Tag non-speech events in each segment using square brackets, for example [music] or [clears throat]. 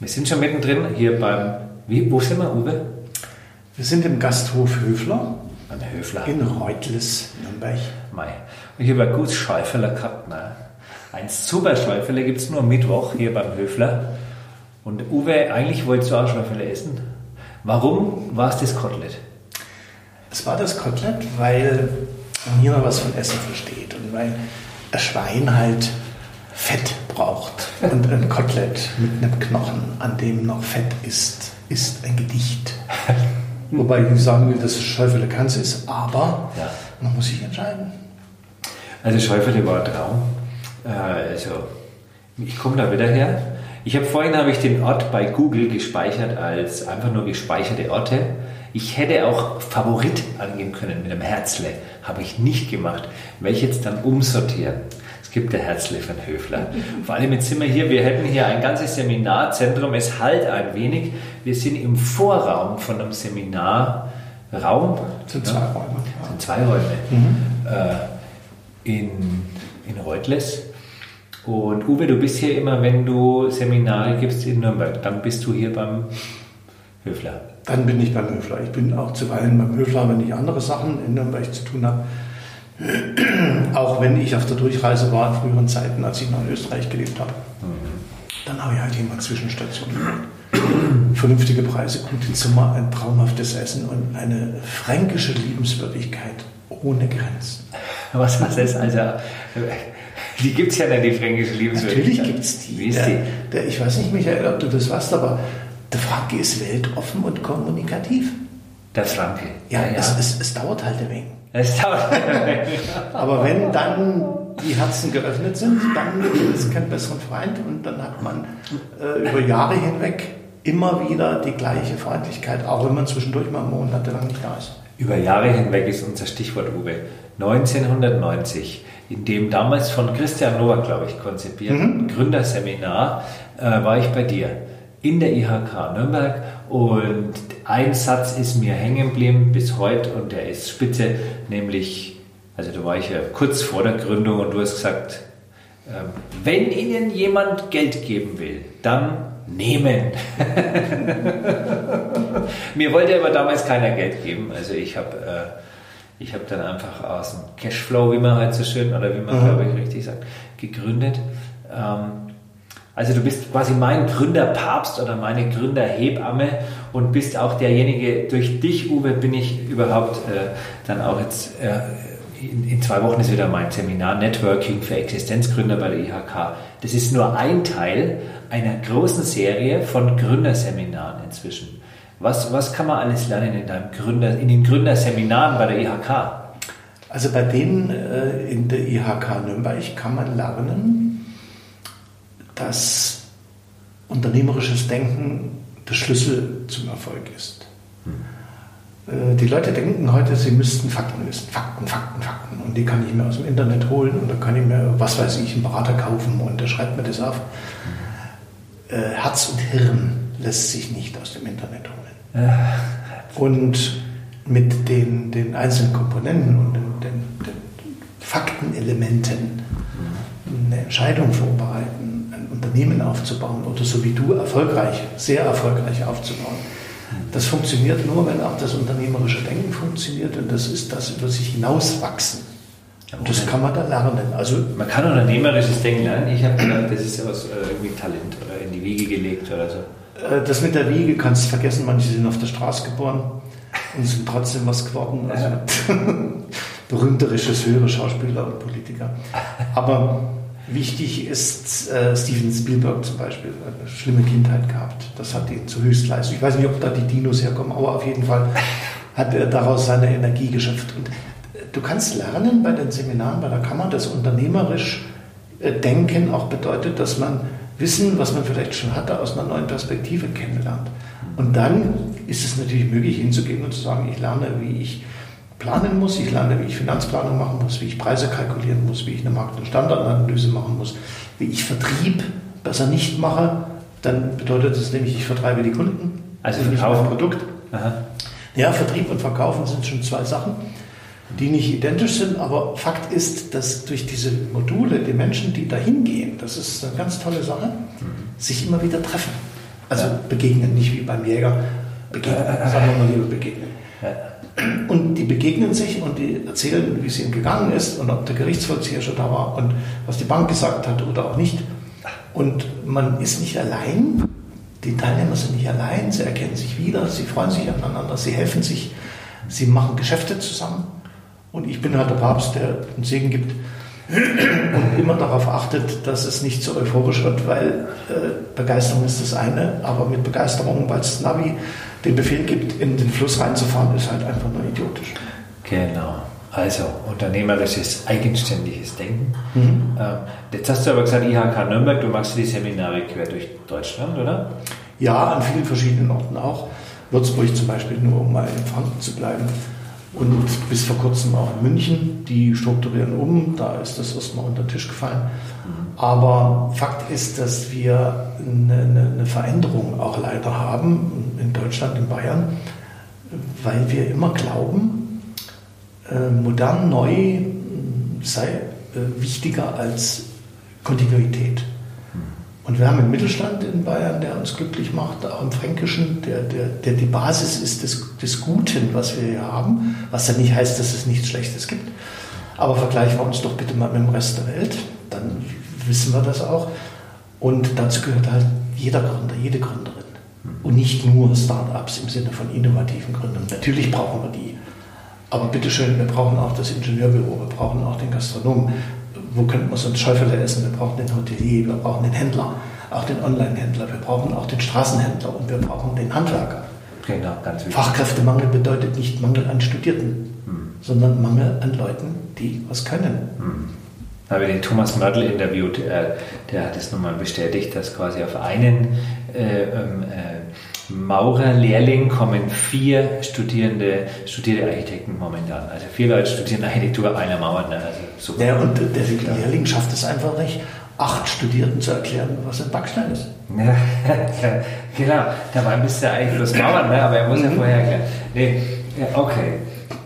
Wir sind schon mittendrin hier beim. Wie, wo sind wir, Uwe? Wir sind im Gasthof Höfler Beim Höfler. in Reutles, Nürnberg. Mei. Und ein gutes Schäuferler gehabt. Ne? Ein super Schäuferler gibt es nur Mittwoch hier beim Höfler. Und Uwe, eigentlich wolltest du auch Schäuferler essen. Warum war es das Kotelett? Es war das Kotelett, weil hier noch was von Essen versteht und weil ein Schwein halt Fett braucht. Und ein Kotelett mit einem Knochen, an dem noch Fett ist, ist ein Gedicht. [laughs] Wobei ich nicht sagen will, dass es Schäufele Kanz ist, aber Ja. man muss sich entscheiden. Also Schäuferle war ein Traum. Äh, also, ich komme da wieder her. Ich habe vorhin habe ich den Ort bei Google gespeichert als einfach nur gespeicherte Orte. Ich hätte auch Favorit angeben können mit einem Herzle. Habe ich nicht gemacht. Weil ich jetzt dann umsortieren. Es gibt der Herzle von Höfler. Vor allem jetzt sind wir hier, wir hätten hier ein ganzes Seminarzentrum. Es halt ein wenig. Wir sind im Vorraum von einem Seminarraum. Sind zwei Räume. Das sind zwei Räume. Äh, in, in Reutles. Und Uwe, du bist hier immer, wenn du Seminare gibst in Nürnberg, dann bist du hier beim Höfler. Dann bin ich beim Höfler. Ich bin auch zuweilen beim Höfler, wenn ich andere Sachen in Nürnberg zu tun habe. Auch wenn ich auf der Durchreise war in früheren Zeiten, als ich noch in Österreich gelebt habe. Dann habe ich halt immer Zwischenstationen. [clears throat] Vernünftige Preise, gute Zimmer, ein traumhaftes Essen und eine fränkische Liebenswürdigkeit ohne Grenzen. Was heißt das? Also, die gibt es ja nicht, die fränkische Liebenswürdigkeit. Natürlich gibt es die. Wie ist Der, die? der, ich weiß nicht, Michael, ob du das weißt, aber der Franke ist weltoffen und kommunikativ. Der Franke. Ja, Es, es, es dauert halt ein wenig. Es dauert. Aber wenn dann die Herzen geöffnet sind, dann gibt es keinen besseren Freund und dann hat man äh, über Jahre hinweg immer wieder die gleiche Freundlichkeit, auch wenn man zwischendurch mal monatelang nicht da ist. Über Jahre hinweg ist unser Stichwort, Uwe. 1990, in dem damals von Christian Nowak, glaube ich, konzipierten Gründerseminar, äh, war ich bei dir in der IHK Nürnberg und ein Satz ist mir hängen geblieben bis heute und der ist spitze, nämlich, also da war ich ja kurz vor der Gründung und du hast gesagt, ähm, wenn Ihnen jemand Geld geben will, dann nehmen. [laughs] Mir wollte aber damals keiner Geld geben. Also ich habe äh, ich hab dann einfach aus dem Cashflow, wie man halt so schön, oder wie man glaube ich richtig sagt, gegründet. Ähm, also du bist quasi mein Gründerpapst oder meine Gründerhebamme und bist auch derjenige, durch dich, Uwe, bin ich überhaupt äh, dann auch jetzt, äh, in, in zwei Wochen ist wieder mein Seminar Networking für Existenzgründer bei der IHK. Das ist nur ein Teil einer großen Serie von Gründerseminaren inzwischen. Was, was kann man alles lernen in, deinem Gründer, in den Gründerseminaren bei der IHK? Also bei denen äh, in der IHK Nürnberg kann man lernen, dass unternehmerisches Denken der Schlüssel zum Erfolg ist. Äh, Die Leute denken heute, sie müssten Fakten wissen. Fakten, Fakten, Fakten. Und die kann ich mir aus dem Internet holen und dann kann ich mir, was weiß ich, einen Berater kaufen und der schreibt mir das auf. Äh, Herz und Hirn lässt sich nicht aus dem Internet holen. Und mit den, den einzelnen Komponenten und den, den, den Faktenelementen eine Entscheidung vorbereiten, ein Unternehmen aufzubauen oder so wie du erfolgreich, sehr erfolgreich aufzubauen. Das funktioniert nur, wenn auch das unternehmerische Denken funktioniert und das ist das über sich hinauswachsen. Und das kann man da lernen. Also Man kann unternehmerisches Denken lernen. Ich habe gedacht, das ist ja was, äh, irgendwie Talent oder in die Wiege gelegt oder so. Äh, Das mit der Wiege kannst du vergessen, manche sind auf der Straße geboren und sind trotzdem was geworden. Also [laughs] berühmte Regisseure, Schauspieler und Politiker. Aber wichtig ist äh, Steven Spielberg zum Beispiel, eine schlimme Kindheit gehabt. Das hat ihn zur Höchstleistung. Ich weiß nicht, ob da die Dinos herkommen, aber auf jeden Fall hat er daraus seine Energie geschöpft. Und äh, du kannst lernen bei den Seminaren, bei der Kammer, dass unternehmerisch äh, Denken auch bedeutet, dass man Wissen, was man vielleicht schon hatte, aus einer neuen Perspektive kennenlernt. Und dann ist es natürlich möglich, hinzugehen und zu sagen, ich lerne, wie ich planen muss, ich lerne, wie ich Finanzplanung machen muss, wie ich Preise kalkulieren muss, wie ich eine Markt- und Standardanalyse machen muss, wie ich Vertrieb besser nicht mache. Dann bedeutet das nämlich, ich vertreibe die Kunden. Also und nicht verkaufen. mein Produkt. Aha. Ja, Vertrieb und Verkaufen sind schon zwei Sachen, die nicht identisch sind, aber Fakt ist, dass durch diese Module die Menschen, die da hingehen, das ist eine ganz tolle Sache, sich immer wieder treffen. Also begegnen, nicht wie beim Jäger. Begegnen, sagen wir mal lieber begegnen. Und die begegnen sich und die erzählen, wie es ihnen gegangen ist und ob der Gerichtsvollzieher schon da war und was die Bank gesagt hat oder auch nicht. Und man ist nicht allein. Die Teilnehmer sind nicht allein. Sie erkennen sich wieder. Sie freuen sich aneinander. Sie helfen sich. Sie machen Geschäfte zusammen. Und ich bin halt der Papst, der den Segen gibt und immer darauf achtet, dass es nicht so euphorisch wird, weil äh, Begeisterung ist das eine, aber mit Begeisterung, weil es Navi den Befehl gibt, in den Fluss reinzufahren, ist halt einfach nur idiotisch. Genau. Also unternehmerisches, eigenständiges Denken. Mhm. Ähm, jetzt hast du aber gesagt, IHK Nürnberg, du machst die Seminare quer durch Deutschland, oder? Ja, an vielen verschiedenen Orten auch. Würzburg zum Beispiel, nur um mal in Franken zu bleiben. Und bis vor kurzem auch in München. Die strukturieren um, da ist das erstmal unter den Tisch gefallen. Mhm. Aber Fakt ist, dass wir eine, eine Veränderung auch leider haben in Deutschland, in Bayern, weil wir immer glauben, äh, modern, neu sei äh, wichtiger als Kontinuität. Und wir haben einen Mittelstand in Bayern, der uns glücklich macht, auch im Fränkischen, der, der, der die Basis ist des, des Guten, was wir hier haben, was ja nicht heißt, dass es nichts Schlechtes gibt. Aber vergleichen wir uns doch bitte mal mit dem Rest der Welt, dann wissen wir das auch. Und dazu gehört halt jeder Gründer, jede Gründerin. Und nicht nur Startups im Sinne von innovativen Gründern. Natürlich brauchen wir die. Aber bitteschön, wir brauchen auch das Ingenieurbüro, wir brauchen auch den Gastronomen, wo könnten wir sonst Schäufele essen? Wir brauchen den Hotelier, wir brauchen den Händler, auch den Online-Händler, wir brauchen auch den Straßenhändler und wir brauchen den Handwerker. Genau, ganz wichtig. Fachkräftemangel bedeutet nicht Mangel an Studierten, hm. sondern Mangel an Leuten, die was können. Hm. Habe den Thomas Mördl interviewt, äh, der hat es nochmal bestätigt, dass quasi auf einen äh, ähm, äh, Maurerlehrling kommen vier Studierende, studierte Architekten momentan. Also vier Leute studieren Architektur, einer Mauer. Ne? Also super. Ja, und der Lehrling schafft es einfach nicht, acht Studierenden zu erklären, was ein Backstein ist. Ja, [laughs] genau. Dabei müsste er eigentlich bloß Mauern, ne? aber er muss ja mhm. vorher erklären. Nee, okay.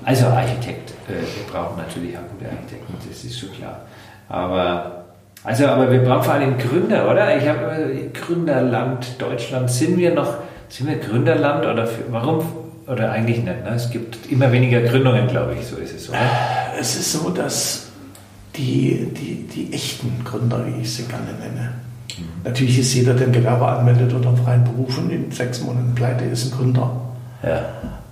Also Architekt. Äh, wir brauchen natürlich auch gute Architekten, das ist schon klar. Aber also, aber wir brauchen vor allem Gründer, oder? Ich habe Gründerland Deutschland. Sind wir noch sind wir Gründerland oder für, warum? Oder eigentlich nicht. Ne? Es gibt immer weniger Gründungen, glaube ich, so ist es, oder? Es ist so, dass die, die, die echten Gründer, wie ich sie gerne nenne, mhm. natürlich ist jeder, der ein Gewerbe anmeldet oder einen freien Beruf und in sechs Monaten pleite ist, ein Gründer. Ja.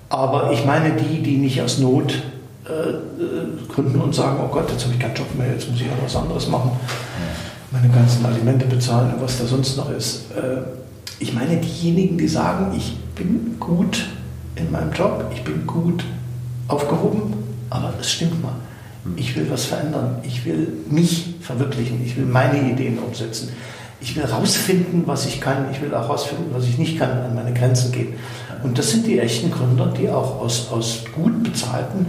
Aber ich meine die, die nicht aus Not äh, äh gründen und sagen, oh Gott, jetzt habe ich keinen Job mehr, jetzt muss ich ja was anderes machen, meine ganzen Alimente bezahlen und was da sonst noch ist. Äh, ich meine diejenigen, die sagen, ich bin gut in meinem Job, ich bin gut aufgehoben, aber es stimmt mal. Ich will was verändern, ich will mich verwirklichen, ich will meine Ideen umsetzen. Ich will herausfinden, was ich kann, ich will auch herausfinden, was ich nicht kann, an meine Grenzen gehen. Und das sind die echten Gründer, die auch aus, aus gut bezahlten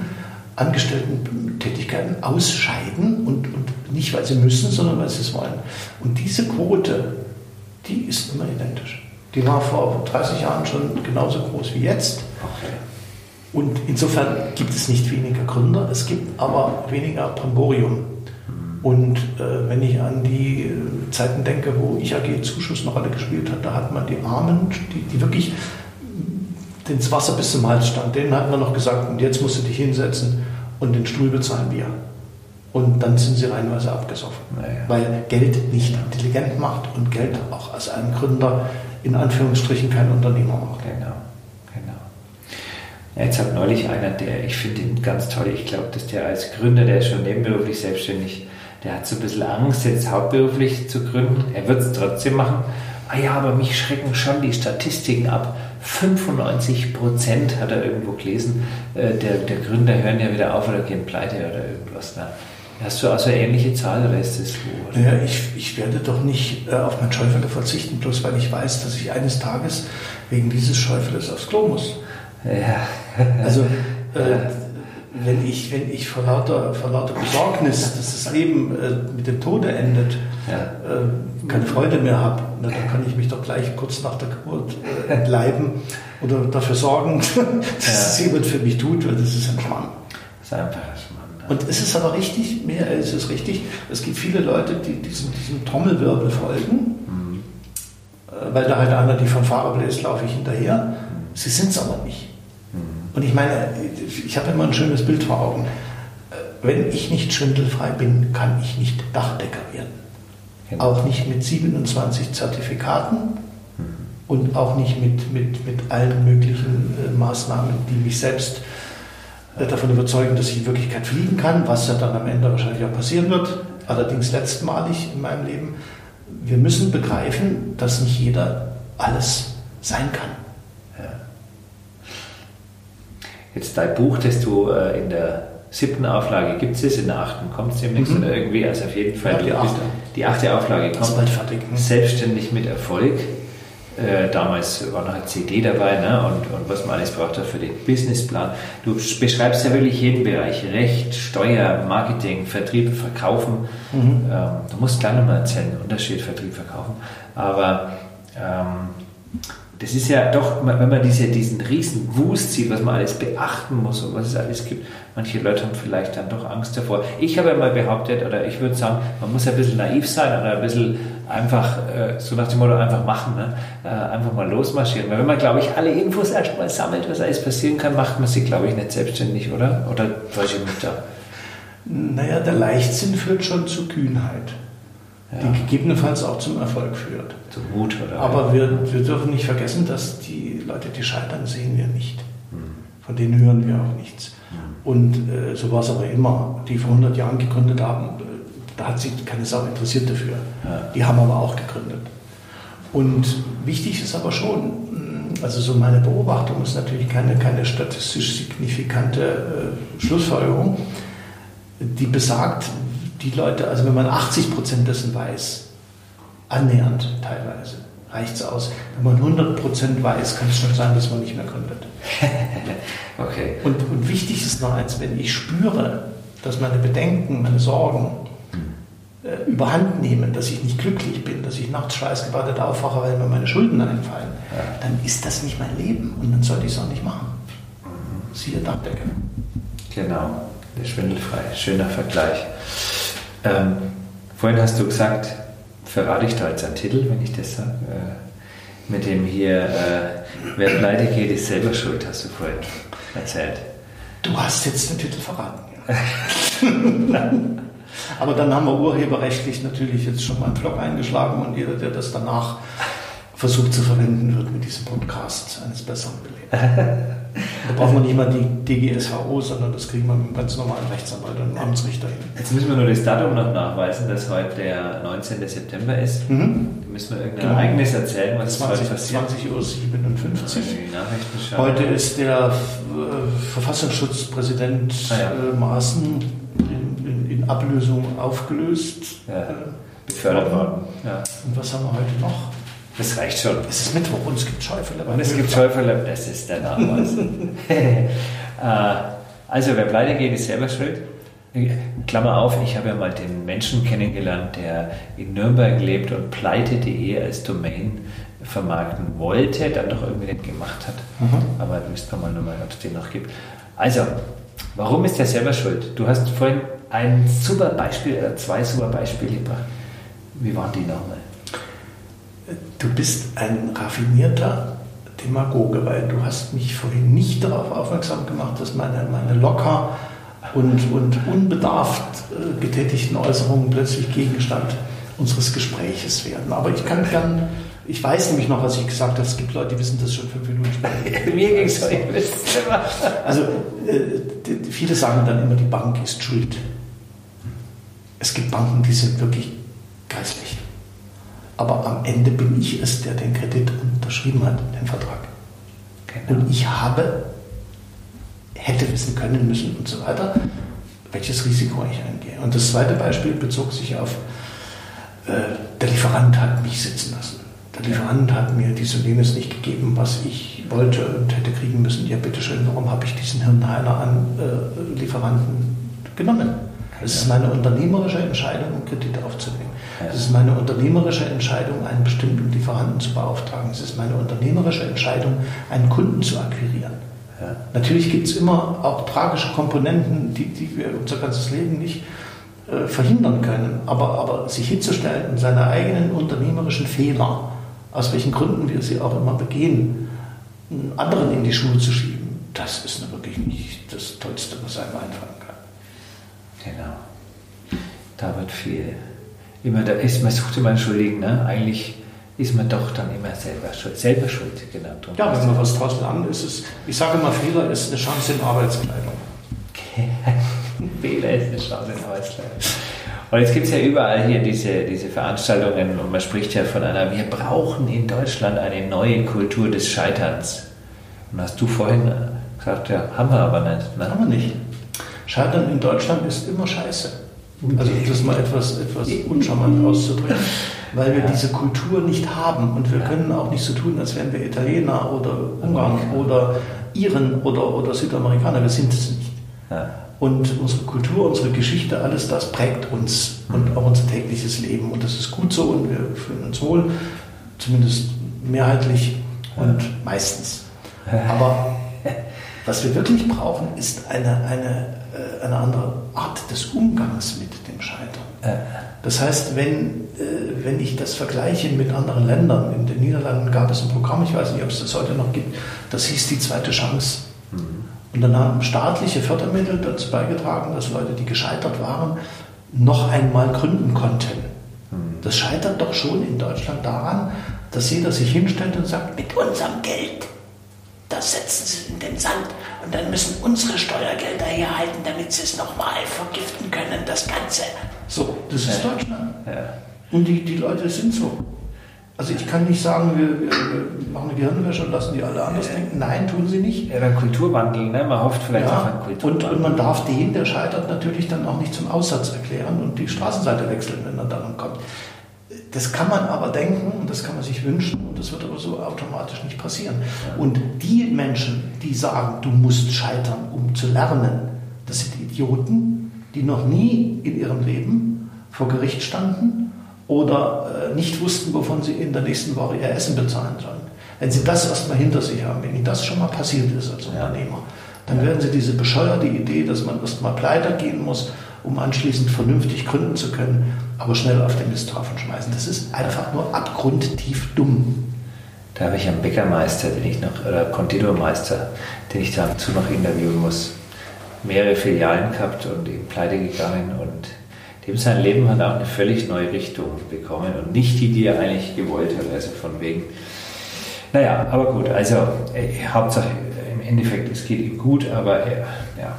Angestellten-Tätigkeiten ausscheiden und, und nicht, weil sie müssen, sondern weil sie es wollen. Und diese Quote, die ist immer identisch. Die war vor 30 Jahren schon genauso groß wie jetzt. Okay. Und insofern gibt es nicht weniger Gründer, es gibt aber weniger Bramborium. Mhm. Und äh, wenn ich an die äh, Zeiten denke, wo IAG-Zuschuss eine Rolle gespielt hat, da hat man die Armen, die, die wirklich das Wasser bis zum Hals stand, denen hat man noch gesagt, und jetzt musst du dich hinsetzen und den Stuhl bezahlen wir. Und dann sind sie reinweise abgesoffen. Naja. Weil Geld nicht intelligent macht und Geld auch als ein Gründer in Anführungsstrichen kein Unternehmer macht. Genau, genau. Jetzt hat neulich einer, der, ich finde ihn ganz toll, ich glaube, dass der als Gründer, der ist schon nebenberuflich selbstständig, der hat so ein bisschen Angst, jetzt hauptberuflich zu gründen. Er wird es trotzdem machen. Ah ja, aber mich schrecken schon die Statistiken ab. 95 Prozent hat er irgendwo gelesen, äh, der, der Gründer hören ja wieder auf oder gehen pleite oder irgendwas. Ne? Hast du also eine ähnliche Zahl oder ist das so? Naja, ich, ich werde doch nicht äh, auf mein Schäufele verzichten, bloß weil ich weiß, dass ich eines Tages wegen dieses Schäufeles aufs Klo muss. Ja. [laughs] Also, äh, wenn ich, wenn ich vor, lauter, vor lauter Besorgnis, dass das Leben äh, mit dem Tode endet, ja. äh, keine Freude mehr habe, dann kann ich mich doch gleich kurz nach der Geburt äh, entleiben oder dafür sorgen, [laughs] dass ja. jemand für mich tut, weil das ist ein Schmarrn. Das ist einfach ein Schmarrn. Und es ist aber richtig, mehr ist es richtig, es gibt viele Leute, die diesem, diesem Trommelwirbel folgen. Mhm. weil da halt einer die Fanfare bläst, laufe ich hinterher. Sie sind es aber nicht. Und ich meine, ich habe immer ein schönes Bild vor Augen. Wenn ich nicht schwindelfrei bin, kann ich nicht Dachdecker werden. Genau. Auch nicht mit 27 Zertifikaten mhm. und auch nicht mit, mit, mit allen möglichen äh, Maßnahmen, die mich selbst äh, davon überzeugen, dass ich in Wirklichkeit fliegen kann, was ja dann am Ende wahrscheinlich auch passieren wird, allerdings letztmalig in meinem Leben. Wir müssen begreifen, dass nicht jeder alles sein kann. Jetzt dein Buch, das du äh, in der siebten Auflage gibt es, in der achten kommt es demnächst mhm. oder irgendwie, also auf jeden Fall ja, die, achte. Die achte Auflage kommt. Bald fertig. Selbstständig mit Erfolg. Äh, damals war noch eine CD dabei ne? und, und was man alles braucht für den Businessplan. Du beschreibst ja wirklich jeden Bereich, Recht, Steuer, Marketing, Vertrieb, Verkaufen. Mhm. Ähm, du musst gleich nochmal erzählen, Unterschied Vertrieb, Verkaufen. Aber ähm, das ist ja doch, wenn man diese, diesen riesen Wust sieht, was man alles beachten muss und was es alles gibt, manche Leute haben vielleicht dann doch Angst davor. Ich habe ja mal behauptet, oder ich würde sagen, man muss ein bisschen naiv sein oder ein bisschen einfach, äh, so nach dem Motto, einfach machen, ne? Äh, einfach mal losmarschieren. Weil wenn man, glaube ich, alle Infos erstmal sammelt, was alles passieren kann, macht man sich, glaube ich, nicht selbstständig, oder? Oder täusche ich mich da? Naja, der Leichtsinn führt schon zu Kühnheit ja. die gegebenenfalls auch zum Erfolg führt. Zum Mut, oder? Aber wir, wir dürfen nicht vergessen, dass die Leute, die scheitern, sehen wir nicht. Hm. Von denen hören wir auch nichts. Hm. Und äh, so war es aber immer. Die vor 100 Jahren gegründet haben, äh, da hat sich keine Sau interessiert dafür. Ja. Die haben aber auch gegründet. Und wichtig ist aber schon, hm, also so meine Beobachtung ist natürlich keine, keine statistisch signifikante äh, Schlussfolgerung, die besagt, die Leute, also wenn man 80 Prozent dessen weiß, annähernd teilweise, reicht es aus. Wenn man 100 Prozent weiß, kann es schon sein, dass man nicht mehr gründet. [laughs] okay. Und, und wichtig ist noch eins, wenn ich spüre, dass meine Bedenken, meine Sorgen äh, überhand nehmen, dass ich nicht glücklich bin, dass ich nachts schweißgebadet aufwache, weil mir meine Schulden einfallen, ja. dann ist das nicht mein Leben und dann sollte ich es auch nicht machen. Mhm. Siehe Dachdecker. Genau, der schwindelfrei. Schöner Vergleich. Ähm, vorhin hast du gesagt, verrate ich da jetzt einen Titel, wenn ich das sage, äh, mit dem hier, äh, wer pleite geht, ist selber schuld, hast du vorhin erzählt. Du hast jetzt den Titel verraten. Ja. [laughs] Aber dann haben wir urheberrechtlich natürlich jetzt schon mal einen Vlog eingeschlagen und jeder, der das danach versucht zu verwenden, wird mit diesem Podcast eines Besseren belehrt. Da brauchen wir nicht mal die DGSVO, sondern das kriegen wir mit einem ganz normalen Rechtsanwalt und einem Amtsrichter hin. Jetzt müssen wir nur das Datum noch nachweisen, dass heute der 19. September ist. Mhm. Da müssen wir irgendein genau. Ereignis erzählen, was 20, heute passiert. 20.57 Uhr. Heute ist der äh, Verfassungsschutzpräsident ah, ja. äh, Maaßen in, in, in, Ablösung aufgelöst. Ja. Äh, befördert worden. Ja. Und was haben wir heute noch? Das reicht schon. Es ist Mittwoch und es gibt Schäufele. Und es gibt Schäufele, das ist der Nachweis. [laughs] Äh, also, wer pleite geht, ist selber schuld. Klammer auf, ich habe ja mal den Menschen kennengelernt, der in Nürnberg lebt und pleite.de als Domain vermarkten wollte, dann doch irgendwie nicht gemacht hat. Mhm. Aber müsste man mal nochmal, ob es den noch gibt. Also, warum ist der selber schuld? Du hast vorhin ein super Beispiel, oder zwei super Beispiele gebracht. Wie waren die nochmal? Du bist ein raffinierter Demagoge, weil du hast mich vorhin nicht darauf aufmerksam gemacht, dass meine, meine locker und, und unbedarft äh, getätigten Äußerungen plötzlich Gegenstand unseres Gespräches werden. Aber ich kann gern, ich weiß nämlich noch, was ich gesagt habe, es gibt Leute, die wissen das schon fünf Minuten später. [laughs] Mir ging es so, Also äh, viele sagen dann immer, die Bank ist schuld. Es gibt Banken, die sind wirklich geistlich. Aber am Ende bin ich es, der den Kredit unterschrieben hat, den Vertrag. Genau. Und ich habe, hätte wissen können müssen und so weiter, welches Risiko ich eingehe. Und das zweite Beispiel bezog sich auf, äh, der Lieferant hat mich sitzen lassen. Der Lieferant hat mir dies und jenes nicht gegeben, was ich wollte und hätte kriegen müssen. Ja, bitteschön, warum habe ich diesen Hirnheiler an äh, Lieferanten genommen? Es ist meine unternehmerische Entscheidung, einen Kredit aufzunehmen. Es ist meine unternehmerische Entscheidung, einen bestimmten Lieferanten zu beauftragen. Es ist meine unternehmerische Entscheidung, einen Kunden zu akquirieren. Ja. Natürlich gibt es immer auch tragische Komponenten, die, die wir unser ganzes Leben nicht äh, verhindern können. Aber, aber sich hinzustellen und seine eigenen unternehmerischen Fehler aus welchen Gründen wir sie auch immer begehen, anderen in die Schuhe zu schieben, das ist wirklich nicht das Tollste, was einem einfallen kann. Genau. Da wird viel. Immer, da ist, man sucht immer einen Schuldigen, ne? Eigentlich ist man doch dann immer selber schuld. Selber schuld, genau. Ja, wenn man was draus lernt, ist es, ich sage immer, Fehler ist eine Chance in Arbeitskleidung. [laughs] Fehler ist eine Chance in Arbeitskleidung. Und jetzt gibt es ja überall hier diese, diese Veranstaltungen und man spricht ja von einer, wir brauchen in Deutschland eine neue Kultur des Scheiterns. Und hast du vorhin gesagt, ja, haben wir aber nicht. Ne? Haben wir nicht. Scheitern in Deutschland ist immer scheiße. Also um das mal etwas, etwas uncharmant auszudrücken, [laughs] weil wir ja. diese Kultur nicht haben und wir ja. können auch nicht so tun, als wären wir Italiener oder Ungarn oder Iren oder, oder Südamerikaner. Wir sind es nicht. Ja. Und unsere Kultur, unsere Geschichte, alles das prägt uns und auch unser tägliches Leben. Und das ist gut so und wir fühlen uns wohl, zumindest mehrheitlich und meistens. Aber [laughs] was wir wirklich brauchen, ist eine, eine, eine andere Art des Umgangs mit dem Scheitern. Das heißt, wenn, äh, wenn ich das vergleiche mit anderen Ländern, in den Niederlanden gab es ein Programm, ich weiß nicht, ob es das heute noch gibt, das hieß die zweite Chance. Mhm. Und dann haben staatliche Fördermittel dazu beigetragen, dass Leute, die gescheitert waren, noch einmal gründen konnten. Mhm. Das scheitert doch schon in Deutschland daran, dass jeder sich hinstellt und sagt, mit unserem Geld das setzen sie in den Sand und dann müssen unsere Steuergelder hier halten, damit sie es nochmal vergiften können, das Ganze. So, das ist ja. Deutschland. Ja. Und die, die Leute sind so. Also ich kann nicht sagen, wir, wir, machen eine Gehirnwäsche und lassen die alle anders ja. denken. Nein, tun sie nicht. Ja, dann Kulturwandel, ne? man hofft vielleicht ja. auch an Kulturwandel. Und, und man darf den, der scheitert, natürlich dann auch nicht zum Aussatz erklären und die Straßenseite wechseln, wenn er daran kommt. Das kann man aber denken und das kann man sich wünschen und das wird aber so automatisch nicht passieren. Und die Menschen, die sagen, du musst scheitern, um zu lernen, das sind Idioten, die noch nie in ihrem Leben vor Gericht standen oder äh, nicht wussten, wovon sie in der nächsten Woche ihr Essen bezahlen sollen. Wenn sie das erstmal hinter sich haben, wenn ihnen das schon mal passiert ist als Unternehmer, dann werden sie diese bescheuerte Idee, dass man erstmal pleite gehen muss, um anschließend vernünftig gründen zu können, aber schnell auf den Misthaufen schmeißen. Das ist einfach nur abgrundtief dumm. Da habe ich einen Bäckermeister, den ich noch, oder Konditormeister, den ich dazu noch interviewen muss. Mehrere Filialen gehabt und eben pleite gegangen und dem sein Leben hat auch eine völlig neue Richtung bekommen und nicht die, die er eigentlich gewollt hat. Also von wegen. Naja, aber gut, also äh, Hauptsache im Endeffekt, es geht ihm gut, aber äh, ja,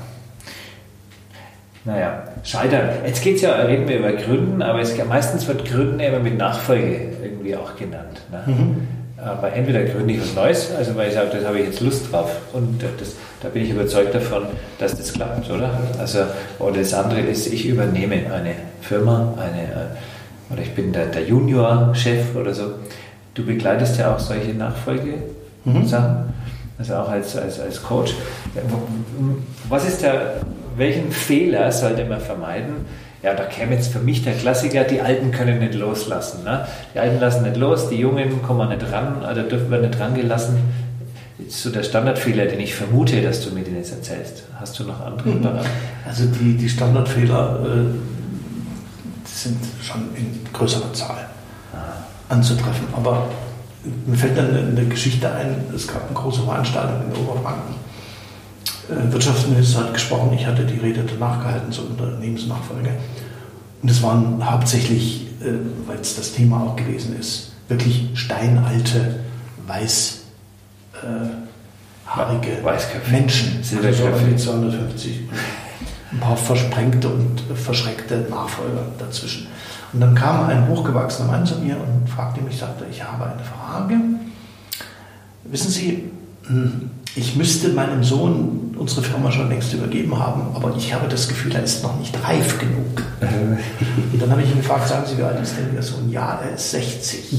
naja, scheitern. Jetzt geht es ja, reden wir über Gründen, aber es, meistens wird Gründen immer mit Nachfolge irgendwie auch genannt. Ne? Mhm. Aber entweder gründe ich was Neues, also weil ich sage, das habe ich jetzt Lust drauf und das, da bin ich überzeugt davon, dass das klappt, oder? Also, oder das andere ist, ich übernehme eine Firma, eine, äh, oder ich bin der, der Junior-Chef oder so. Du begleitest ja auch solche Nachfolge-Sachen, mhm. also auch als, als, als Coach. Was ist der welchen Fehler sollte man vermeiden? Ja, da käme jetzt für mich der Klassiker, die Alten können nicht loslassen. Ne? Die Alten lassen nicht los, die Jungen kommen nicht ran, oder dürfen wir nicht rangelassen. Das ist so der Standardfehler, den ich vermute, dass du mir den jetzt erzählst. Hast du noch andere mhm. Also die, die Standardfehler äh, sind schon in größerer Zahl ah. anzutreffen. Aber mir fällt dann eine Geschichte ein, es gab eine große Veranstaltung in Oberfranken Wirtschaftsminister hat gesprochen, ich hatte die Rede danach gehalten zur Unternehmensnachfolge. Und es waren hauptsächlich, äh, weil es das Thema auch gewesen ist, wirklich steinalte, weiß, äh, Menschen, also mit 250 ein paar versprengte und verschreckte Nachfolger dazwischen. Und dann kam ein hochgewachsener Mann zu mir und fragte mich, sagte, ich habe eine Frage. Wissen Sie, hm, ich müsste meinem Sohn unsere Firma schon längst übergeben haben, aber ich habe das Gefühl, er ist noch nicht reif genug. Und [laughs] dann habe ich ihn gefragt, sagen Sie, wie alt ist denn Ihr Sohn? Ja, er ist 60.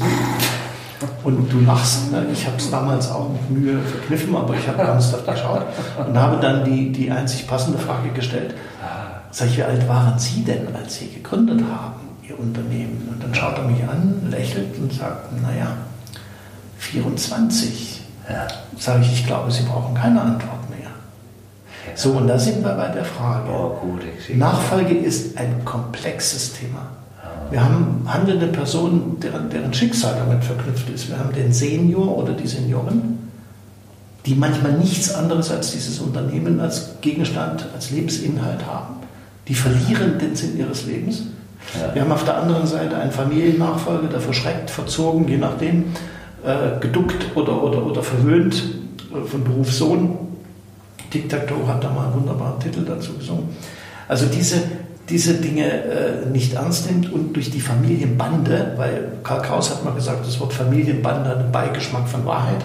Und du lachst, ne? ich habe es damals auch mit Mühe verkniffen, aber ich habe ernsthaft geschaut und habe dann die, die einzig passende Frage gestellt. Sag ich, wie alt waren Sie denn, als Sie gegründet haben, Ihr Unternehmen? Und dann schaut er mich an, lächelt und sagt, naja, 24. Ja. Sage ich, ich glaube, Sie brauchen keine Antwort mehr. Ja. So, und da sind wir bei der Frage. Oh, gut, Nachfolge ist ein komplexes Thema. Wir haben handelnde Personen, deren, deren Schicksal damit verknüpft ist. Wir haben den Senior oder die Senioren, die manchmal nichts anderes als dieses Unternehmen als Gegenstand, als Lebensinhalt haben. Die verlieren den Sinn ihres Lebens. Ja. Wir haben auf der anderen Seite einen Familiennachfolger, der verschreckt, verzogen, je nachdem, äh, geduckt oder, oder, oder verwöhnt äh, von Berufssohn. Tic Tac Toe hat da mal einen wunderbaren Titel dazu gesungen. Also diese, diese Dinge äh, nicht ernst nimmt und durch die Familienbande, weil Karl Kraus hat mal gesagt, das Wort Familienbande hat einen Beigeschmack von Wahrheit,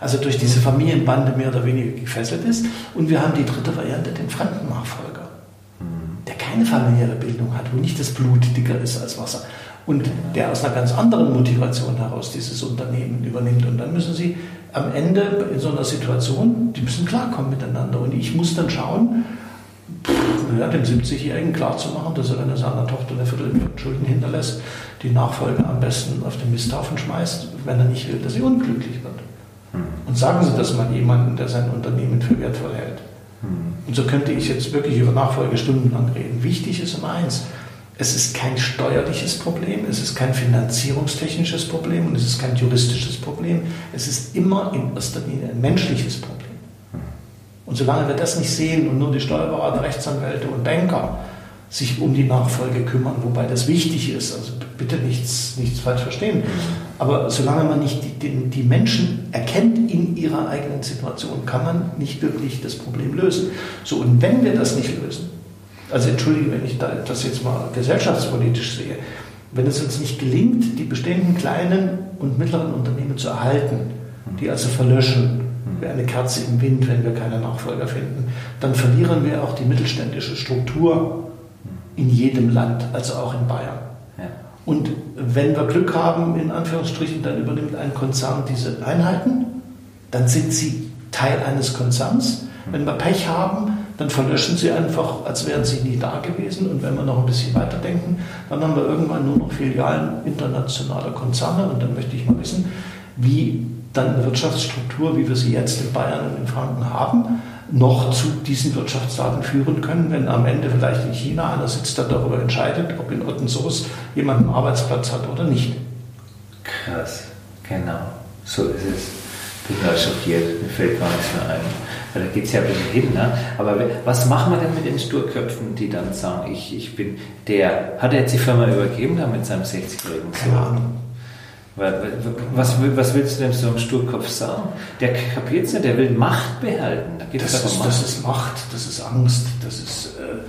also durch diese Familienbande mehr oder weniger gefesselt ist. Und wir haben die dritte Variante, den Fremdennachfolger, der keine familiäre Bildung hat, wo nicht das Blut dicker ist als Wasser und der aus einer ganz anderen Motivation heraus dieses Unternehmen übernimmt. Und dann müssen sie am Ende in so einer Situation, die müssen klarkommen miteinander. Und ich muss dann schauen, ja, dem 70-Jährigen klarzumachen, dass er, wenn er seiner Tochter eine Viertelmillion Schulden hinterlässt, die Nachfolge am besten auf den Misthaufen schmeißt, wenn er nicht will, dass sie unglücklich wird. Hm. Und sagen Sie das mal jemandem, der sein Unternehmen für wertvoll hält. Hm. Und so könnte ich jetzt wirklich über Nachfolge stundenlang reden. Wichtig ist immer eins, es ist kein steuerliches Problem, es ist kein finanzierungstechnisches Problem und es ist kein juristisches Problem. Es ist immer in erster Linie ein menschliches Problem. Und solange wir das nicht sehen und nur die Steuerberater, Rechtsanwälte und Banker sich um die Nachfolge kümmern, wobei das wichtig ist, also bitte nichts, nichts falsch verstehen, aber solange man nicht die, die, die Menschen erkennt in ihrer eigenen Situation, kann man nicht wirklich das Problem lösen. So, und wenn wir das nicht lösen, also entschuldige, wenn ich das jetzt mal gesellschaftspolitisch sehe, wenn es uns nicht gelingt, die bestehenden kleinen und mittleren Unternehmen zu erhalten, die also verlöschen, wie eine Kerze im Wind, wenn wir keine Nachfolger finden, dann verlieren wir auch die mittelständische Struktur in jedem Land, also auch in Bayern. Ja. Und wenn wir Glück haben, in Anführungsstrichen, dann übernimmt ein Konzern diese Einheiten, dann sind sie Teil eines Konzerns. Wenn wir Pech haben, dann verlöschen sie einfach, als wären sie nie da gewesen. Und wenn wir noch ein bisschen weiterdenken, dann haben wir irgendwann nur noch Filialen internationaler Konzerne. Und dann möchte ich mal wissen, wie dann eine Wirtschaftsstruktur, wie wir sie jetzt in Bayern und in Franken haben, noch zu diesen Wirtschaftsdaten führen können, wenn am Ende vielleicht in China einer sitzt, der darüber entscheidet, ob in Ottensoos jemand einen Arbeitsplatz hat oder nicht. Krass, genau, so ist es. Bin gerade schockiert, mir fällt gar nichts mehr ein. Weil da geht es ja ein bisschen hin. Ne? Aber was machen wir denn mit den Sturköpfen, die dann sagen, ich, ich bin der, hat er jetzt die Firma übergeben da mit seinem 60-jährigen Sohn? Keine Ahnung. Was, was willst du denn so einem Sturkopf sagen? Der kapiert es nicht, der will Macht behalten. Da das, ist, Macht. das ist Macht, das ist Angst, das ist äh,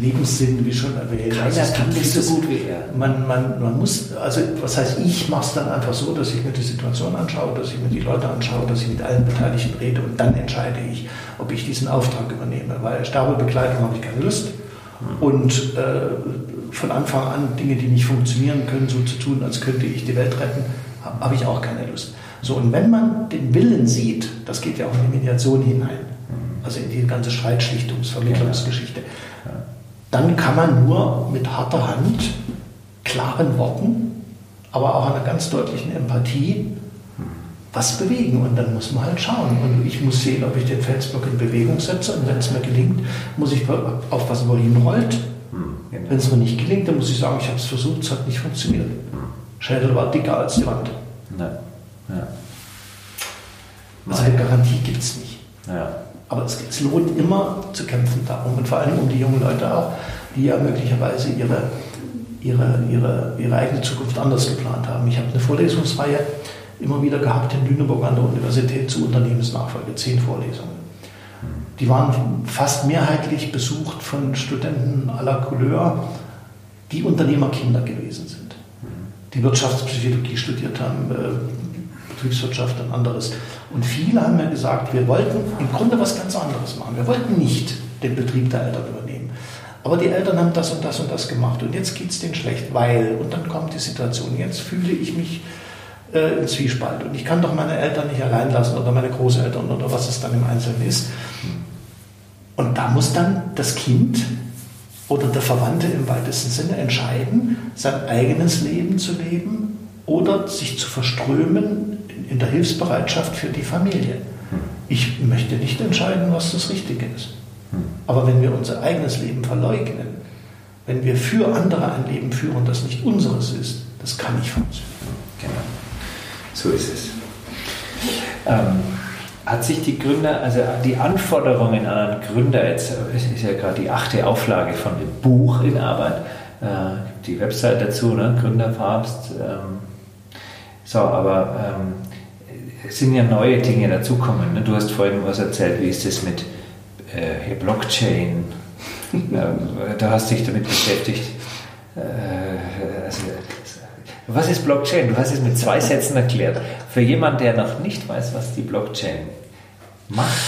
Lebenssinn, wie schon erwähnt. Keiner also kann nicht so gut wie er. Man, man, man muss, also was heißt, ich mache es dann einfach so, dass ich mir die Situation anschaue, dass ich mir die Leute anschaue, dass ich mit allen Beteiligten rede und dann entscheide ich, ob ich diesen Auftrag übernehme. Weil Sterbebekleidung habe ich keine Lust. Hm. Und äh, von Anfang an Dinge, die nicht funktionieren können, so zu tun, als könnte ich die Welt retten, habe hab ich auch keine Lust. So, und wenn man den Willen sieht, das geht ja auch in die Mediation hinein, also in die ganze Streitschlichtungsvermittlungsgeschichte, dann kann man nur mit harter Hand, klaren Worten, aber auch einer ganz deutlichen Empathie was bewegen. Und dann muss man halt schauen. Und ich muss sehen, ob ich den Felsblock in Bewegung setze. Und wenn es mir gelingt, muss ich aufpassen, wo er hinrollt. Genau. Wenn es mir nicht gelingt, dann muss ich sagen, ich habe es versucht, es hat nicht funktioniert. Schädel war dicker als die Wand. Ja. Ja. Also eine Garantie gibt es nicht. Ja. Aber es, es, lohnt immer zu kämpfen darum und vor allem um die jungen Leute auch, die ja möglicherweise ihre, ihre, ihre, ihre eigene Zukunft anders geplant haben. Ich habe eine Vorlesungsreihe immer wieder gehabt in Lüneburg an der Universität zu Unternehmensnachfolge, zehn Vorlesungen. Die waren fast mehrheitlich besucht von Studenten aller Couleur, die Unternehmerkinder gewesen sind, die Wirtschaftspsychologie studiert haben, äh, Betriebswirtschaft und anderes. Und viele haben mir gesagt, wir wollten im Grunde was ganz anderes machen. Wir wollten nicht den Betrieb der Eltern übernehmen. Aber die Eltern haben das und das und das gemacht und jetzt geht es denen schlecht, weil, und dann kommt die Situation, jetzt fühle ich mich äh, in Zwiespalt und ich kann doch meine Eltern nicht allein lassen oder meine Großeltern oder was es dann im Einzelnen ist. Und da muss dann das Kind oder der Verwandte im weitesten Sinne entscheiden, sein eigenes Leben zu leben oder sich zu verströmen in der Hilfsbereitschaft für die Familie. Ich möchte nicht entscheiden, was das Richtige ist. Aber wenn wir unser eigenes Leben verleugnen, wenn wir für andere ein Leben führen, das nicht unseres ist, das kann nicht funktionieren. Genau. So ist es. Ähm, hat sich die Gründer, also die Anforderungen an einen Gründer, jetzt ist ja gerade die achte Auflage von dem Buch in Arbeit, äh, die Website dazu, ne? Gründerpapst. Ähm, so, aber ähm, sind ja neue Dinge dazukommen. Ne? Du hast vorhin was erzählt, wie ist das mit äh, Blockchain? [laughs] äh, da hast dich damit beschäftigt. Äh, also, was ist Blockchain? Du hast es mit zwei Sätzen erklärt. Für jemanden, der noch nicht weiß, was die Blockchain macht,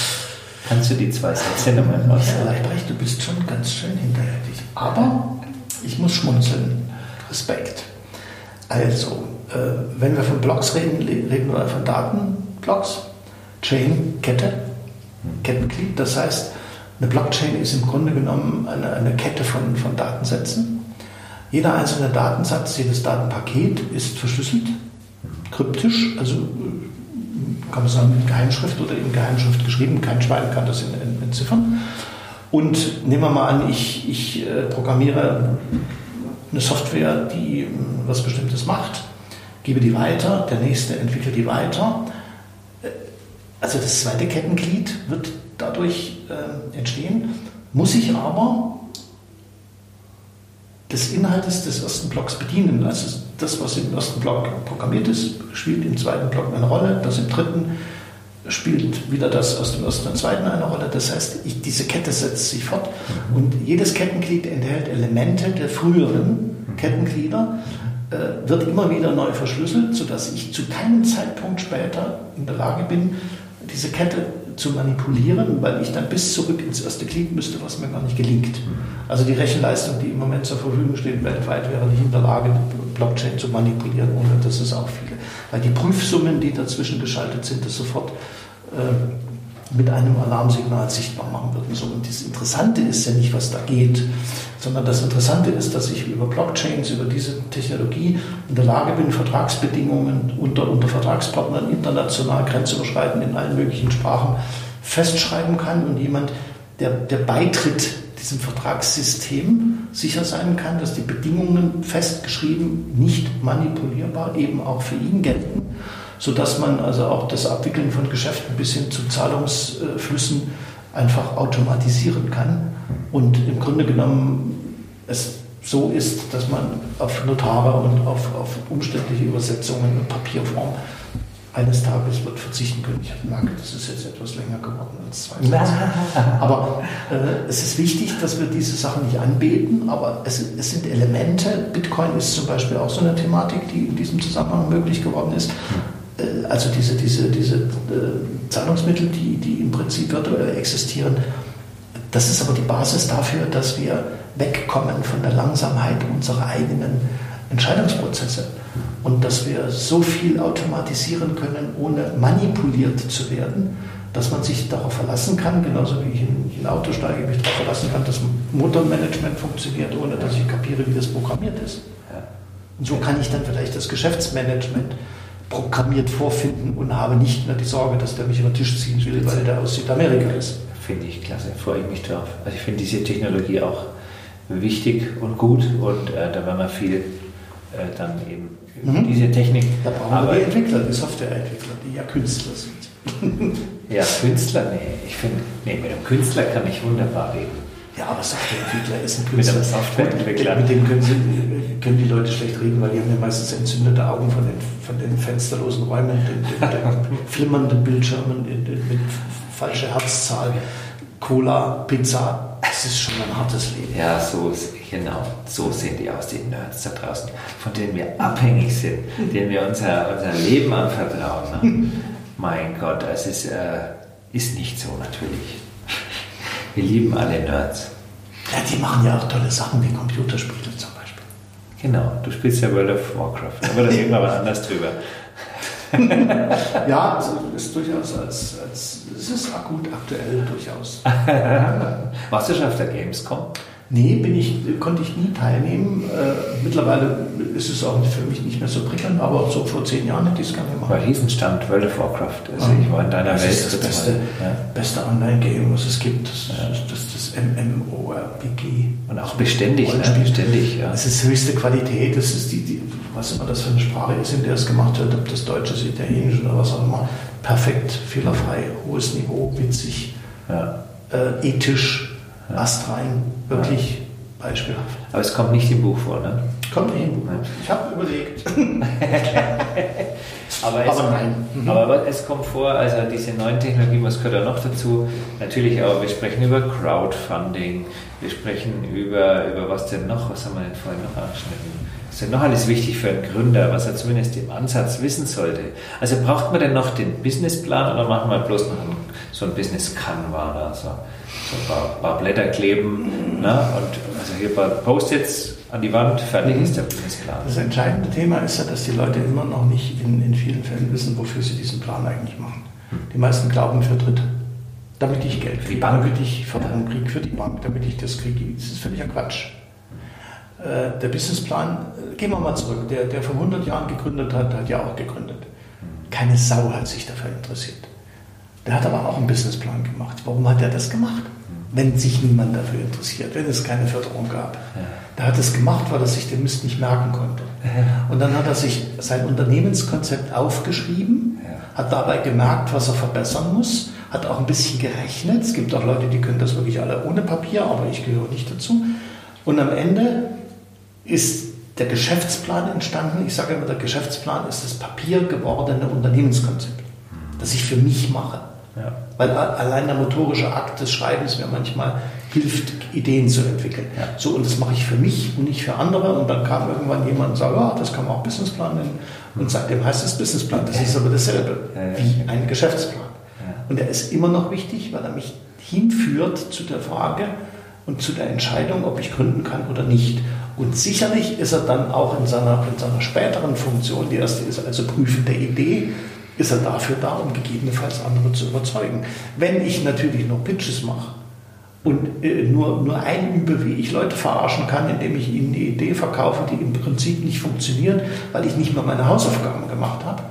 kannst du die zwei Sätze nochmal raussagen. Ja, Leibrecht, du bist schon ganz schön hinterhältig. Aber ich muss schmunzeln. Respekt. Also, äh, wenn wir von Blocks reden, reden wir von Datenblocks, Chain, Kette, Kettenglied. Das heißt, eine Blockchain ist im Grunde genommen eine, eine Kette von, von Datensätzen jeder einzelne Datensatz, jedes Datenpaket ist verschlüsselt, kryptisch, also kann man sagen in Geheimschrift oder in Geheimschrift geschrieben. Kein Schwein kann das entziffern. Und nehmen wir mal an, ich, ich äh, programmiere eine Software, die was Bestimmtes macht, gebe die weiter, der nächste entwickelt die weiter. Äh, also das zweite Kettenglied wird dadurch äh, entstehen, muss ich aber des Inhaltes des ersten Blocks bedienen. Also das, was im ersten Block programmiert ist, spielt im zweiten Block eine Rolle, das im dritten spielt wieder das aus dem ersten und zweiten eine Rolle. Das heißt, ich, diese Kette setzt sich fort und jedes Kettenglied enthält Elemente der früheren Kettenglieder, äh, wird immer wieder neu verschlüsselt, sodass ich zu keinem Zeitpunkt später in der Lage bin, diese Kette zu manipulieren, weil ich dann bis zurück ins erste Glied müsste, was mir gar nicht gelingt. Also die Rechenleistung, die im Moment zur Verfügung steht weltweit, wäre nicht in der Lage, Blockchain zu manipulieren, ohne dass es auch viele. Weil die Prüfsummen, die dazwischen geschaltet sind, das sofort äh, mit einem Alarmsignal sichtbar machen würden. So, und das Interessante ist ja nicht, was da geht, sondern das Interessante ist, dass ich über Blockchains, über diese Technologie in der Lage bin, Vertragsbedingungen unter, unter Vertragspartnern international grenzüberschreitend in allen möglichen Sprachen festschreiben kann und jemand, der, der beitritt diesem Vertragssystem, sicher sein kann, dass die Bedingungen festgeschrieben, nicht manipulierbar eben auch für ihn gelten, sodass man also auch das Abwickeln von Geschäften bis hin zu Zahlungsflüssen einfach automatisieren kann und im Grunde genommen es so ist, dass man auf Notare und auf, auf umständliche Übersetzungen in Papierform eines Tages wird verzichten können. Ich merke, das ist jetzt etwas länger geworden als zwei Sätze. Aber äh, es ist wichtig, dass wir diese Sachen nicht anbeten, aber es, es, sind Elemente. Bitcoin ist zum Beispiel auch so eine Thematik, die in diesem Zusammenhang möglich geworden ist. Äh, also diese, diese, diese äh, Zahlungsmittel, die, die im Prinzip virtuell existieren, das ist aber die Basis dafür, dass wir wegkommen von der Langsamkeit unserer eigenen Entscheidungsprozesse und dass wir so viel automatisieren können, ohne manipuliert zu werden, dass man sich darauf verlassen kann, genauso wie ich in, ein Auto steige, mich darauf verlassen kann, dass Motormanagement funktioniert, ohne dass ich kapiere, wie das programmiert ist. Und so kann ich dann vielleicht das Geschäftsmanagement programmiert vorfinden und habe nicht mehr die Sorge, dass der mich über den Tisch ziehen will, weil der aus Südamerika ist. Finde ich klasse, freue ich mich drauf. Also ich finde diese Technologie auch wichtig und gut und äh, da werden wir viel äh, dann eben mhm. diese Technik. Da brauchen wir die Entwickler, die Softwareentwickler, die ja Künstler sind. [laughs] ja, Künstler, nee, ich finde, nee, mit einem Künstler kann ich wunderbar reden. Ja, aber Softwareentwickler ist ein Künstler. Mit einem Softwareentwickler. Mit dem können, sie, können, die Leute schlecht reden, weil die haben ja meistens entzündete Augen von den, von den fensterlosen Räumen, den, den, den [laughs] flimmernden Bildschirmen, mit falscher Herzzahl, Cola, Pizza. Das ist schon ein hartes Leben. Ja, so genau, so sehen die aus, die Nerds da draußen, von denen wir abhängig sind, denen wir unser, unser Leben anvertrauen. Ne? [laughs] mein Gott, es ist, äh, ist nicht so natürlich. Wir lieben alle Nerds. Ja, die machen ja auch tolle Sachen wie Computerspiele zum Beispiel. Genau, du spielst ja World of Warcraft, aber da reden wir aber anders drüber. ja, also ist durchaus als, als es ist akut aktuell durchaus. [laughs] Warst du schon auf der Gamescom? Nee, bin ich, konnte ich nie teilnehmen. Äh, mittlerweile ist es auch für mich nicht mehr so prickelnd, aber so vor zehn Jahren hätte ich es gerne gemacht. War Riesenstand, World of Warcraft. Also ich war in deiner das Welt. ist das beste, Ja. beste Online-Game, was es gibt. Das, das, das, das MMORPG. Und auch beständig, ne? Beständig, ja. Das ist höchste Qualität. Das ist die, die, was immer das für eine Sprache ist, in der es gemacht wird, ob das Deutsch ist, Italienisch oder was auch immer. Perfekt, fehlerfrei, hohes Niveau, witzig, ja. äh, ethisch, astrein, wirklich beispielhaft. Aber es kommt nicht im Buch vor, ne? Kommt nicht hin. Ich habe überlegt. [laughs] Aber, es, Aber nein. Mhm. aber es kommt vor, also diese neuen Technologien, was gehört da noch dazu? Natürlich auch, wir sprechen über Crowdfunding, wir sprechen über, über was denn noch, was haben wir denn vorhin noch angeschnitten? Was ist denn noch alles wichtig für einen Gründer, was er zumindest im Ansatz wissen sollte? Also braucht man denn noch den Businessplan oder machen wir bloß noch einen, so ein Business Canva oder so, so ein paar, paar Blätter kleben ne? und also hier ein paar Post-its an die Wand, fertig ist der Businessplan. Das entscheidende Thema ist ja, dass die Leute immer noch nicht in, in vielen Fällen wissen, wofür sie diesen Plan eigentlich machen. Die meisten glauben für Dritte. Damit ich Geld die kriege, Bank. damit ich Förderung kriege für die Bank, damit ich das kriege. Das ist völliger Quatsch. Äh, Der Businessplan, äh, gehen wir mal zurück, der, der vor 100 Jahren gegründet hat, hat ja auch gegründet. Keine Sau hat sich dafür interessiert. Der hat aber auch einen Businessplan gemacht. Warum hat er das gemacht? Wenn sich niemand dafür interessiert, wenn es keine Förderung gab. Der hat es gemacht, weil er sich den Mist nicht merken konnte. Und dann hat er sich sein Unternehmenskonzept aufgeschrieben, hat dabei gemerkt, was er verbessern muss, hat auch ein bisschen gerechnet. Es gibt auch Leute, die können das wirklich alle ohne Papier, aber ich gehöre nicht dazu. Und am Ende ist der Geschäftsplan entstanden. Ich sage immer, der Geschäftsplan ist das Papier gewordene Unternehmenskonzept, das ich für mich mache. Ja. Weil allein der motorische Akt des Schreibens mir manchmal hilft, Ideen zu entwickeln. Ja. So, und das mache ich für mich und nicht für andere. Und dann kam irgendwann jemand und sagte, ja, das kann man auch Businessplan nennen. Und seitdem heißt es Businessplan. Das ist aber dasselbe wie ein Geschäftsplan. Und er ist immer noch wichtig, weil er mich hinführt zu der Frage und zu der Entscheidung, ob ich gründen kann oder nicht. Und sicherlich ist er dann auch in seiner, in seiner späteren Funktion, die erste ist also Prüfen der Idee, ist er dafür da, um gegebenenfalls andere zu überzeugen. Wenn ich natürlich nur Pitches mache und äh, nur, nur einübe, wie ich Leute verarschen kann, indem ich ihnen eine Idee verkaufe, die im Prinzip nicht funktioniert, weil ich nicht mal meine Hausaufgaben gemacht habe,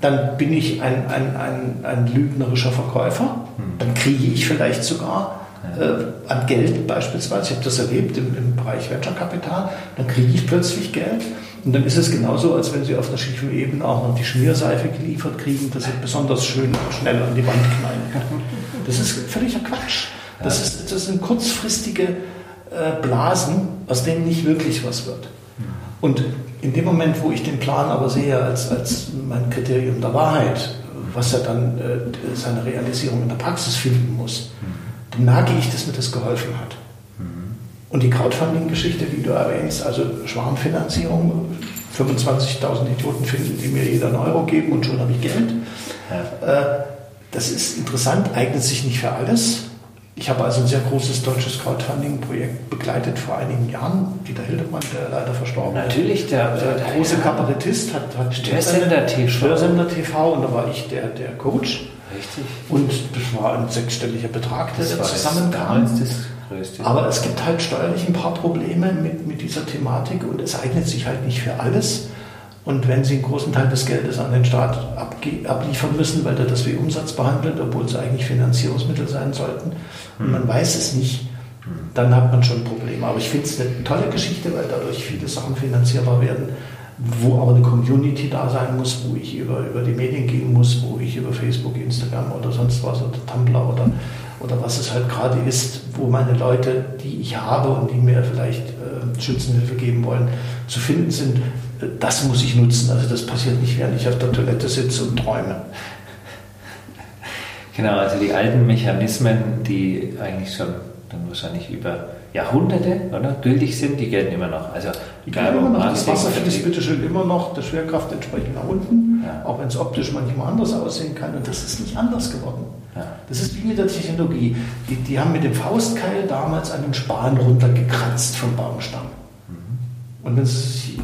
dann bin ich ein, ein, ein, ein lügnerischer Verkäufer. Dann kriege ich vielleicht sogar äh, an Geld beispielsweise, ich habe das erlebt im, im Bereich Venture Capital, dann kriege ich plötzlich Geld. Und dann ist es genauso, als wenn Sie auf einer schiefen Ebene auch noch die Schmierseife geliefert kriegen, dass Sie besonders schön und schnell an die Wand knallen kann. Das ist völliger Quatsch. Das, ist, das sind kurzfristige äh, Blasen, aus denen nicht wirklich was wird. Und in dem Moment, wo ich den Plan aber sehe als, als mein Kriterium der Wahrheit, was er dann äh, seine Realisierung in der Praxis finden muss, dann merke ich, dass mir das geholfen hat. Und die Crowdfunding-Geschichte, die du erwähnst, also Schwarmfinanzierung, 25.000 Idioten finden, die mir jeder einen Euro geben und schon habe ich Geld. Äh, Das ist interessant, eignet sich nicht für alles. Ich habe also ein sehr großes deutsches Crowdfunding-Projekt begleitet vor einigen Jahren. Dieter Hildemann, der leider verstorben ist. Natürlich, der, Der, der große Kabarettist hat, hat Störsender TV. Störsender TV und da war ich der, der Coach. Richtig. Und das war ein sechsstelliger Betrag, der Das da zusammenkam. Aber es gibt halt steuerlich ein paar Probleme mit, mit dieser Thematik und es eignet sich halt nicht für alles. Und wenn Sie einen großen Teil des Geldes an den Staat abliefern müssen, weil der das wie Umsatz behandelt, obwohl es eigentlich Finanzierungsmittel sein sollten, und man weiß es nicht, dann hat man schon Probleme. Aber ich finde es eine tolle Geschichte, weil dadurch viele Sachen finanzierbar werden, wo aber eine Community da sein muss, wo ich über, über die Medien gehen muss, wo ich über Facebook, Instagram oder sonst was oder Tumblr oder, oder was es halt gerade ist, wo meine Leute, die ich habe und die mir vielleicht äh, Schützenhilfe geben wollen, zu finden sind. Äh, Das muss ich nutzen. Also das passiert nicht, während ich auf der Toilette sitze und träume. Genau, also die alten Mechanismen, die eigentlich schon dann wahrscheinlich über Jahrhunderte oder, gültig sind, die gelten immer noch. Also Ja, immer noch. Das Wasser fließt bitteschön immer noch, der Schwerkraft entsprechend nach unten, Ja. auch wenn es optisch manchmal anders aussehen kann. Und das ist nicht anders geworden. Ja. Das ist wie mit der Technologie. Die, die haben mit dem Faustkeil damals einen Span runtergekratzt vom Baumstamm. Und wenn Sie sich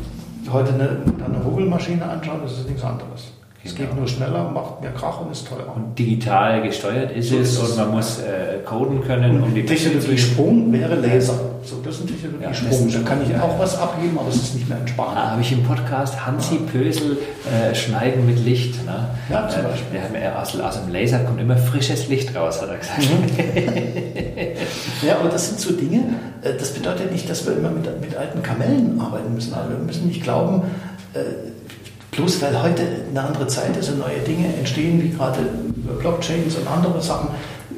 heute eine, eine Hobelmaschine anschauen, das ist nichts anderes. Es Genau. geht nur schneller, macht mehr Krach und ist teurer. Und digital gesteuert ist So es ist und man muss äh, coden können, um die Technologie Sprung wäre Laser. So, das ist ein Technologie Ja. Da kann ich ja, auch ja. was abgeben, aber es ist nicht mehr entspannend. Ah, habe ich im Podcast Hansi Pösel äh, Schneiden mit Licht. Ne? Ja, zum Äh, Beispiel. Der hat mir aus, aus dem Laser kommt immer frisches Licht raus, hat er gesagt. [laughs] Ja, aber das sind so Dinge, äh, das bedeutet nicht, dass wir immer mit, mit alten Kamellen arbeiten müssen. Aber wir müssen nicht glauben, äh, bloß weil heute eine andere Zeit ist und neue Dinge entstehen, wie gerade über Blockchains und andere Sachen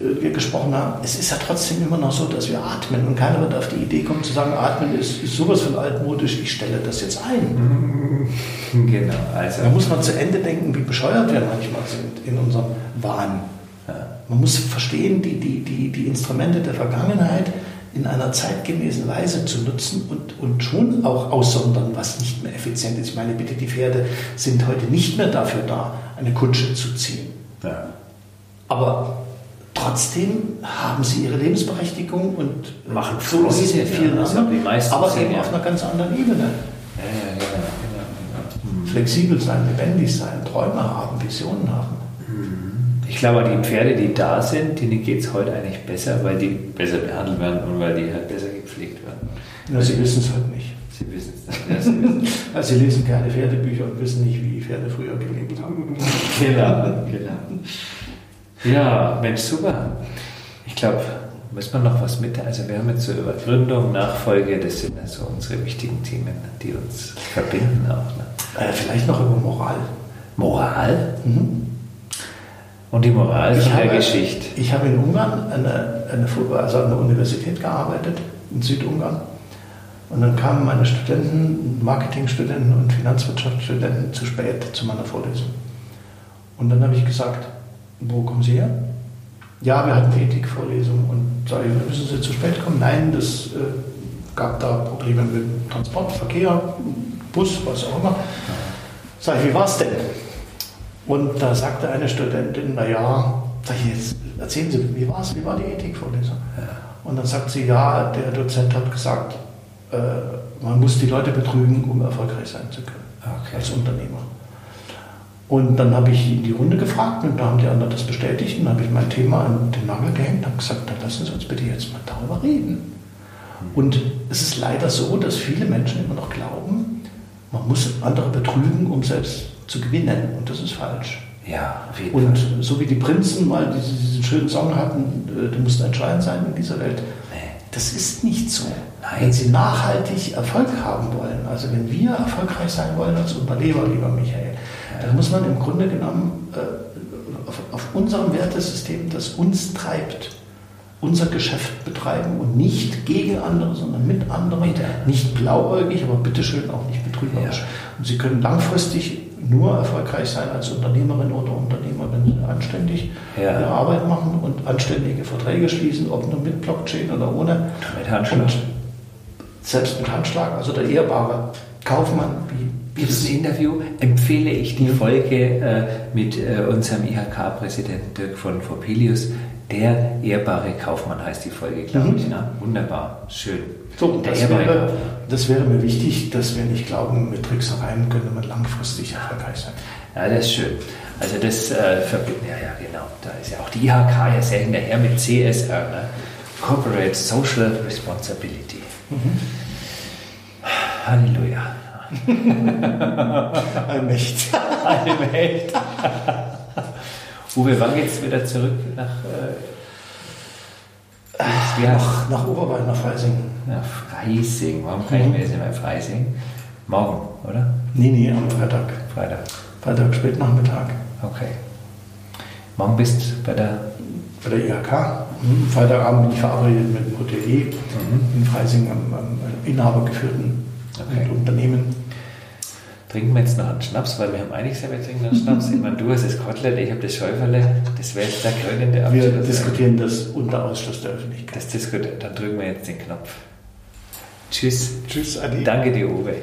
äh, wir gesprochen haben, es ist ja trotzdem immer noch so, dass wir atmen und keiner wird auf die Idee kommen zu sagen, atmen ist, ist sowas von altmodisch, ich stelle das jetzt ein. [laughs] genau, also Da muss man zu Ende denken, wie bescheuert wir manchmal sind in unserem Wahn. Man muss verstehen, die, die, die, die Instrumente der Vergangenheit in einer zeitgemäßen Weise zu nutzen und, und schon auch aussondern, was nicht mehr effizient ist. Ich meine, bitte, die Pferde sind heute nicht mehr dafür da, eine Kutsche zu ziehen. ja. Aber trotzdem haben sie ihre Lebensberechtigung und Machen so ist es mit vielen ja. Anderen, die meisten aber eben ja- auf einer ganz anderen Ebene. Ja. Flexibel sein, lebendig sein, Träume haben, Visionen haben. Ich glaube, die Pferde, die da sind, denen geht es heute eigentlich besser, weil die besser behandelt werden und weil die halt besser gepflegt werden. Ja, sie wissen es halt nicht. Sie wissen es nicht. Ja, sie wissen. Also sie lesen keine Pferdebücher und wissen nicht, wie Pferde früher gelebt haben. genau, genau. Ja, Mensch, super. Ich glaube, müssen wir noch was mit. Also, wir haben jetzt so über Gründung, Nachfolge, das sind also unsere wichtigen Themen, die uns verbinden auch. Ne? Äh, vielleicht noch über Moral. Moral Mhm. Und die Moral Ich von der habe- Geschichte. Ich habe in Ungarn eine, eine, also an der Universität gearbeitet, in Südungarn. Und dann kamen meine Studenten, Marketingstudenten und Finanzwirtschaftsstudenten zu spät zu meiner Vorlesung. Und dann habe ich gesagt, wo kommen Sie her? Ja, wir hatten Ethikvorlesung. Und sage ich, müssen Sie zu spät kommen? Nein, das äh, gab da Probleme mit Transport, Verkehr, Bus, was auch immer. Sag ich, wie war es denn? Und da sagte eine Studentin, naja, jetzt, erzählen Sie, wie war es, wie war die Ethikvorlesung? Und dann sagt sie, ja, der Dozent hat gesagt, äh, man muss die Leute betrügen, um erfolgreich sein zu können, Okay. als Unternehmer. Und dann habe ich in die Runde gefragt und da haben die anderen das bestätigt und dann habe ich mein Thema an den Nagel gehängt und habe gesagt, dann lassen Sie uns bitte jetzt mal darüber reden. Und es ist leider so, dass viele Menschen immer noch glauben, man muss andere betrügen, um selbst zu gewinnen. Und das ist falsch. Ja, auf jeden Und Fall. so wie die Prinzen mal diesen, diesen schönen Song hatten, äh, du musst ein Schwein sein in dieser Welt, Nee. das ist nicht so. Nein. Wenn Sie nachhaltig Erfolg haben wollen, also wenn wir erfolgreich sein wollen als Unternehmer, lieber Michael, dann muss man im Grunde genommen äh, auf, auf unserem Wertesystem, das uns treibt, unser Geschäft betreiben und nicht gegen andere, sondern mit anderen, Mit anderen. nicht blauäugig, aber bitteschön auch nicht betrügerisch. Ja. Und Sie können langfristig nur erfolgreich sein als Unternehmerin oder Unternehmer, wenn Sie anständig Ja. Ihre Arbeit machen und anständige Verträge schließen, ob nur mit Blockchain oder ohne. Mit Handschlag. Und selbst mit Handschlag, also der ehrbare Kaufmann, wie, Dieses das Interview empfehle ich die Folge äh, mit äh, unserem IHK-Präsidenten Dirk von Vopelius. Der ehrbare Kaufmann heißt die Folge, glaube Mhm. ich. Ne? Wunderbar, schön. So, der das ehrbare wäre, Kaufmann. das wäre mir wichtig, dass wir nicht glauben, mit Tricksereien könnte man langfristig erfolgreich sein. Ja, das ist schön. Also das äh, verbindet, ja, ja, genau. Da ist ja auch die IHK ja sehr hinterher mit CSR, ne? Corporate Social Responsibility. Halleluja. [laughs] Nicht. Echt. Uwe, wann geht's wieder zurück nach, äh, heißt Nach, nach Oberwald, nach Freising. nach Freising? Warum kann ich mir jetzt immer Freising? Morgen, oder? Nee, nee, am Freitag. Freitag. Freitag, Spätnachmittag. Okay. Morgen bist du bei der Bei der IHK. Mhm. Freitagabend bin ich verabredet mit dem Hotelier in Freising am, am inhabergeführten Okay. Unternehmen. Trinken wir jetzt noch einen Schnaps, weil wir haben eigentlich gesagt, wir trinken einen Schnaps. Ich meine, du hast das Kotelett, ich habe das Schäuferle. Das wäre jetzt der krönende Wir Abschluss. diskutieren das unter Ausschluss der Öffentlichkeit. Das diskutiert. Dann drücken wir jetzt den Knopf. Tschüss. Tschüss, Adi. Danke dir, Uwe.